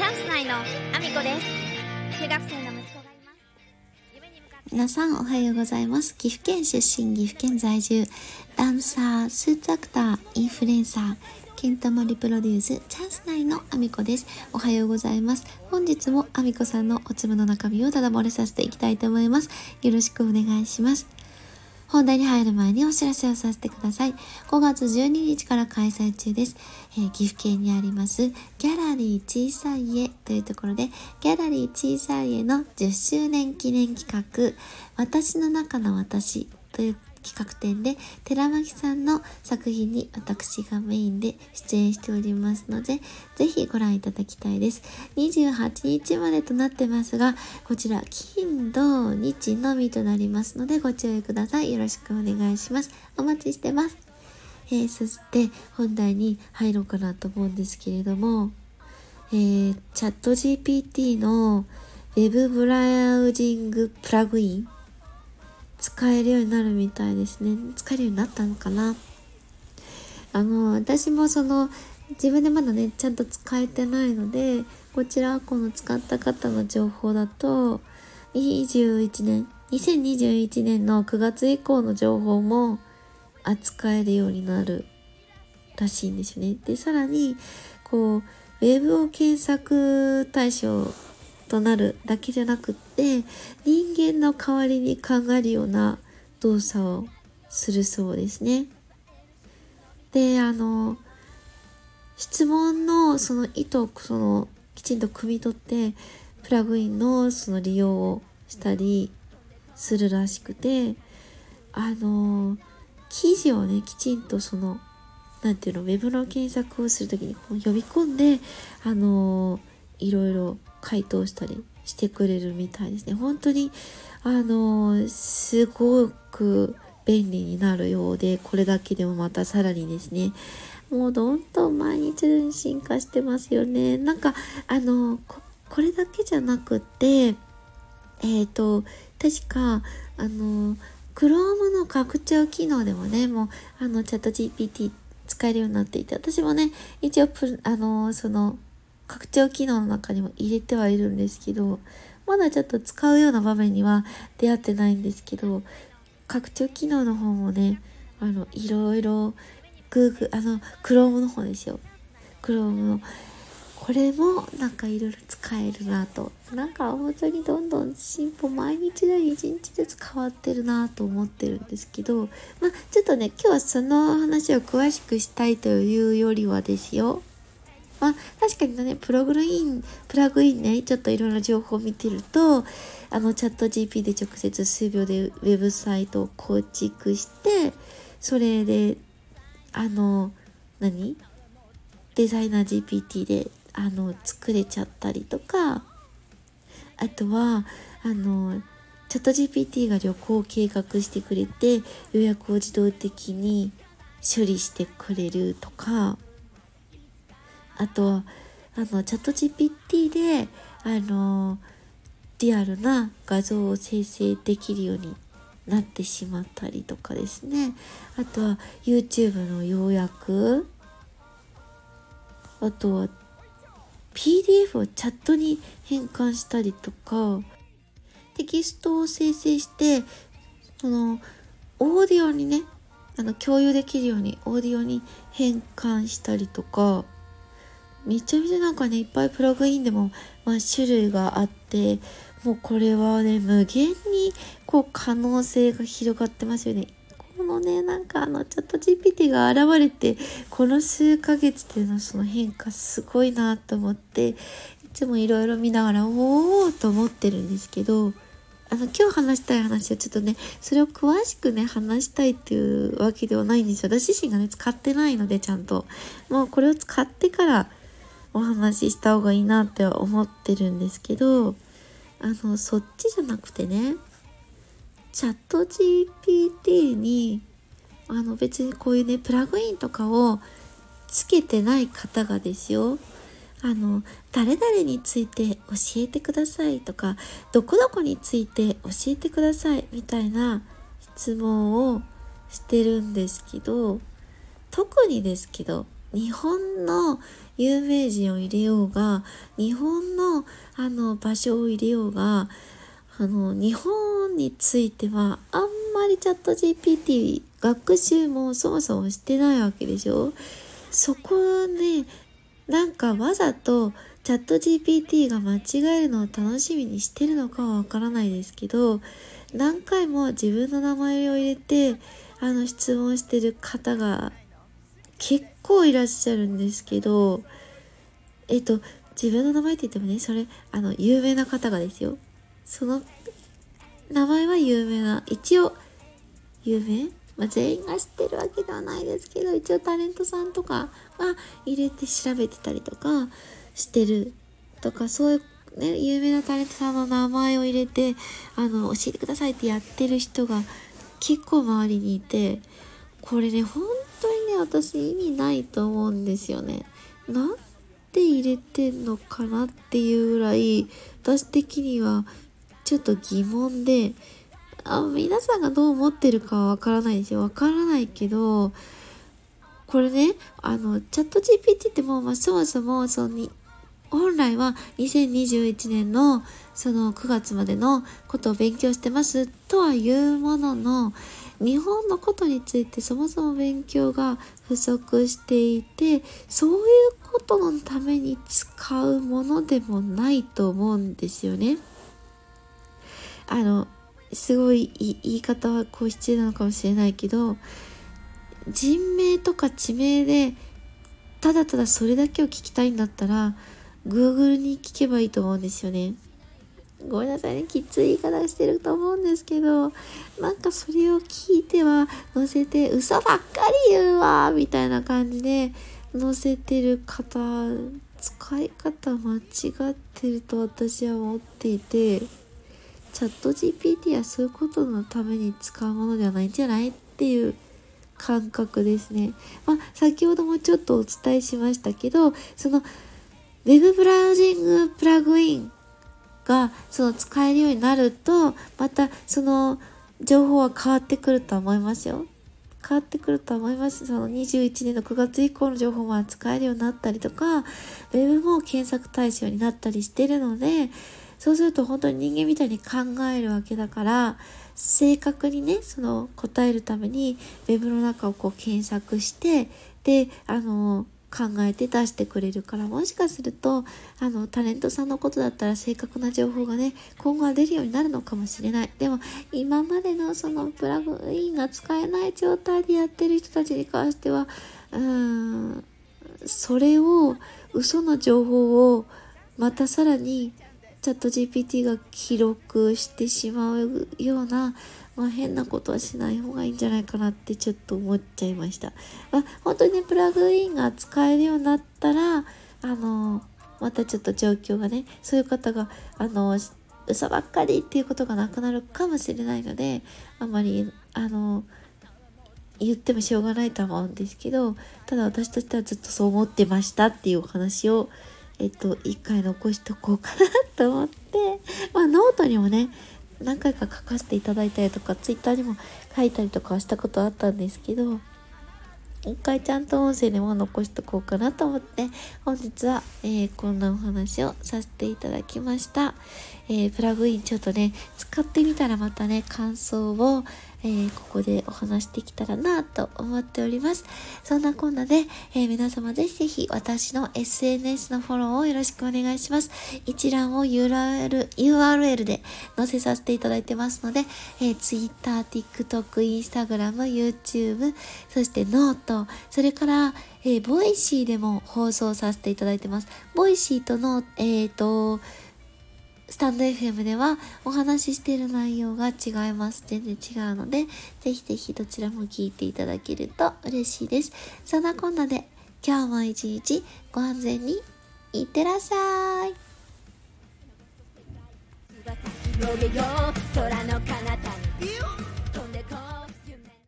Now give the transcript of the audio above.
チャンス内のアミコです中学生の息子がいます夢に向かって皆さんおはようございます。岐阜県出身、岐阜県在住、ダンサー、スーツアクター、インフルエンサー、ケンタモリプロデュース、チャンス内のアミコです。おはようございます。本日もアミコさんのおつむの中身をただ漏れさせていきたいと思います。よろしくお願いします。本題に入る前にお知らせをさせてください。5月12日から開催中です。えー岐阜県にありますギャラリー小さい家というところで、ギャラリー小さい家の10周年記念企画、私の中の私という企画展で、寺巻さんの作品に私がメインで出演しておりますので、ぜひご覧いただきたいです。28日までとなってますが、こちら金土日のみとなりますのでご注意ください。よろしくお願いします。お待ちしてます。えーそして本題に入ろうかなと思うんですけれども、えーチャット GPT の Web ブラウジングプラグイン使えるようになるみたいですね。使えるようになったのかなあの、私もその、自分でまだね、ちゃんと使えてないので、こちら、この使った方の情報だと、21年、2021年の9月以降の情報も扱えるようになるらしいんですよね。で、さらに、こう、ウェブを検索対象となるだけじゃなくって、人間の代わりに考えるような動作をするそうですね。で、あの、質問のその意図をそのきちんと汲み取ってプラグインのその利用をしたりするらしくてあの記事をねきちんとそのなんていうのウェブの検索をするときにこう呼び込んであのいろいろ回答したりしてくれるみたいですね本当にあのすごく便利になるようでこれだけでもまたさらにですねもうどんどん毎日進化してますよね。なんかあのこれだけじゃなくってえっ、と確かあの Chrome の拡張機能でもねもうあのチャット GPT 使えるようになっていて私もね一応プあのその拡張機能の中にも入れてはいるんですけどまだちょっと使うような場面には出会ってないんですけど拡張機能の方もねあのいろいろ Google あの Chrome の方ですよ。Chrome の。これもなんかいろいろ使えるなと。なんか本当にどんどん進歩毎日のように一日ずつ変わってるなと思ってるんですけどまあちょっとね今日はその話を詳しくしたいというよりはですよ。まあ確かにねプログインプラグインねちょっといろいろ情報を見てるとあのチャット GP で直接数秒でウェブサイトを構築してそれであの何？デザイナー GPT であの作れちゃったりとかあとはあのチャット GPT が旅行を計画してくれて予約を自動的に処理してくれるとかあとあのチャット GPT であのリアルな画像を生成できるようになってしまったりとかですね。あとは YouTube の要約。あとは PDF をチャットに変換したりとか。テキストを生成してそのオーディオにねあの共有できるようにオーディオに変換したりとか。めちゃめちゃなんかねいっぱいプラグインでも、まあ、種類があってもうこれはね無限にこう可能性が広がってますよね。このねなんかあのチャット GPT が現れてこの数ヶ月でのその変化すごいなと思っていつもいろいろ見ながらおおと思ってるんですけどあの今日話したい話はちょっとねそれを詳しくね話したいっていうわけではないんですよ私自身がね使ってないのでちゃんともうこれを使ってからお話しした方がいいなって思ってるんですけどあのそっちじゃなくてねチャット GPT にあの別にこういうねプラグインとかをつけてない方がですよ。あの誰々について教えてくださいとかどこどこについて教えてくださいみたいな質問をしてるんですけど特にですけど日本の有名人を入れようが日本のあの場所を入れようがあの日本についてはあんまりチャット GPT 学習もそもそもしてないわけでしょ？そこねなんかわざとチャット GPT が間違えるのを楽しみにしてるのかはわからないですけど何回も自分の名前を入れてあの質問してる方が結構いらっしゃるんですけどえっと自分の名前って言ってもねそれあの有名な方がですよ。その名前は有名な一応有名？まあ、全員が知ってるわけではないですけど一応タレントさんとかは入れて調べてたりとかしてるとかそういうね有名なタレントさんの名前を入れてあの教えてくださいってやってる人が結構周りにいてこれね本当にね私意味ないと思うんですよね。なんで入れてんのかなっていうぐらい私的にはちょっと疑問であ皆さんがどう思ってるかはわからないですよ。わからないけどこれねあのチャット GPT ってもう、まあ、そもそもそのに本来は2021年のその9月までのことを勉強してますとはいうものの日本のことについてそもそも勉強が不足していてそういうことのために使うものでもないと思うんですよね。あのすごい言い方はこう失礼なのかもしれないけど人名とか地名でただただそれだけを聞きたいんだったら Google に聞けばいいと思うんですよね。ごめんなさいねきつい言い方してると思うんですけどなんかそれを聞いては載せて嘘ばっかり言うわみたいな感じで載せてる方使い方間違ってると私は思っていてチャット GPT はそういうことのために使うものではないんじゃないっていう感覚ですね。まあ、先ほどもちょっとお伝えしましたけどその Web ブラウジングプラグインがその使えるようになるとまたその情報は変わってくると思いますよ。変わってくると思います。その21年の9月以降の情報も使えるようになったりとか、Web も検索対象になったりしてるので、そうすると本当に人間みたいに考えるわけだから、正確にね、その答えるために Web の中をこう検索して、で、あの、考えて出してくれるからもしかするとあのタレントさんのことだったら正確な情報がね今後は出るようになるのかもしれない。でも今までのそのプラグインが使えない状態でやってる人たちに関してはうーんそれを嘘の情報をまたさらにチャット GPT が記録してしまうようなまあ、変なことはしない方がいいんじゃないかなってちょっと思っちゃいました。まあ、本当にね、プラグインが使えるようになったら、あの、またちょっと状況がね、そういう方が、あの、嘘ばっかりっていうことがなくなるかもしれないので、あんまり、あの、言ってもしょうがないと思うんですけど、ただ私としてはずっとそう思ってましたっていうお話を、えっと、一回残しとこうかなと思って、まあ、ノートにもね、何回か書かせていただいたりとか twitter にも書いたりとかはしたことあったんですけど一回ちゃんと音声でも残しとこうかなと思って本日は、えー、こんなお話をさせていただきました、えー、プラグインちょっとね使ってみたらまたね感想をえー、ここでお話しできたらなと思っております。そんなこんなで、えー、皆様ぜひぜひ私の SNS のフォローをよろしくお願いします。一覧を URL, URL で載せさせていただいてますので、えー、Twitter、TikTok、Instagram、YouTube、そして note、それから、えー、 Voicyでも放送させていただいてます。 Voicyとの、えっ、ー、と、 stand.fm ではお話ししている内容が違います。全然違うので、ぜひぜひどちらも聞いていただけると嬉しいです。そんなこんなで、今日も一日ご安全にいってらっしゃい。空の彼方